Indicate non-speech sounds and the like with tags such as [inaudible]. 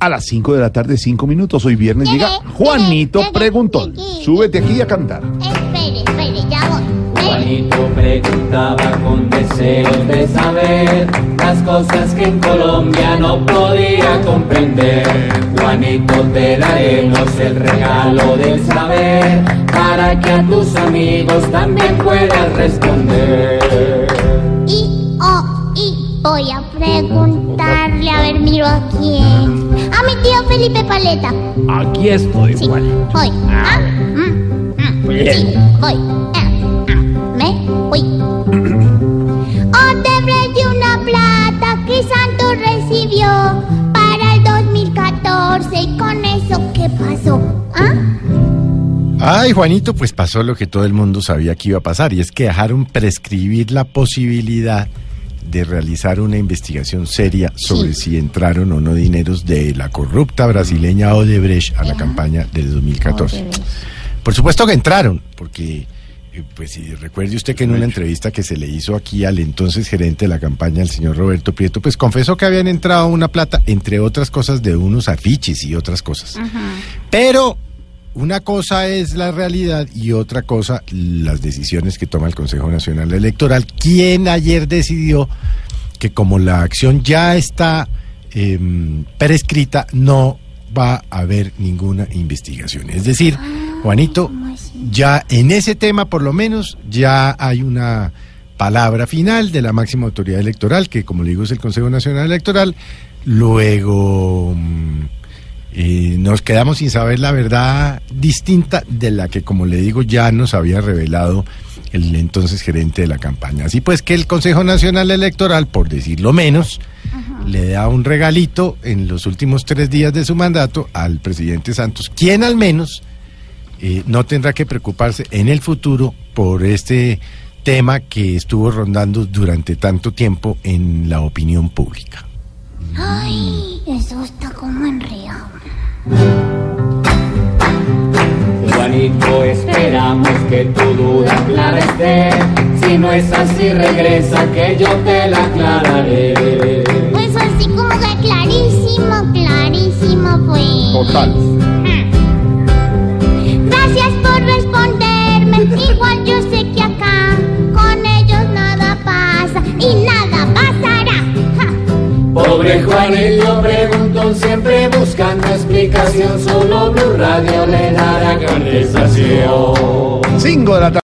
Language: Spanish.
a las 5 de la tarde, 5 minutos. Hoy viernes llega Juanito Preguntón. Súbete aquí a cantar. Espere, espere, ya voy. Juanito preguntaba con deseos de saber las cosas que en Colombia no podía comprender. Juanito, te daremos el regalo del saber para que a tus amigos también puedas responder. Oh, voy a preguntarle, a ver, miro a quién. A mi tío Felipe Paleta. Aquí estoy, Sí, Juanito. voy. Ah, mm, mm, sí, voy. Ah, ah, me voy. [clears throat] Odebrecht de una plata que Santos recibió para el 2014 y con eso, ¿qué pasó? ¿Ah? Ay, Juanito, pues pasó lo que todo el mundo sabía que iba a pasar, y es que dejaron prescribir la posibilidad de realizar una investigación seria sobre si entraron o no dineros de la corrupta brasileña Odebrecht a la campaña del 2014. Por supuesto que entraron, porque, eh, pues si recuerde usted que en una entrevista que se le hizo aquí al entonces gerente de la campaña, el señor Roberto Prieto, pues confesó que habían entrado una plata, entre otras cosas, de unos afiches y otras cosas. Pero una cosa es la realidad y otra cosa las decisiones que toma el Consejo Nacional Electoral, quien ayer decidió que como la acción ya está em, prescrita, no va a haber ninguna investigación. Es decir, Juanito, ¿cómo así? ya en ese tema por lo menos ya hay una palabra final de la máxima autoridad electoral, que como le digo es el Consejo Nacional Electoral. Luego nos quedamos sin saber la verdad distinta de la que, como le digo, ya nos había revelado el entonces gerente de la campaña. Así pues que el Consejo Nacional Electoral, por decirlo menos, le da un regalito en los últimos tres días de su mandato al presidente Santos, quien al menos eh, no tendrá que preocuparse en el futuro por este tema que estuvo rondando durante tanto tiempo en la opinión pública. Ay, eso está como enredado. Juanito, esperamos que tu duda clara esté. Si no es así, regresa que yo te la aclararé. Pues así como que clarísimo, clarísimo fue. Total. Pobre Juanito preguntó siempre buscando explicación. Solo Blue Radio le dará contestación. 5 de la.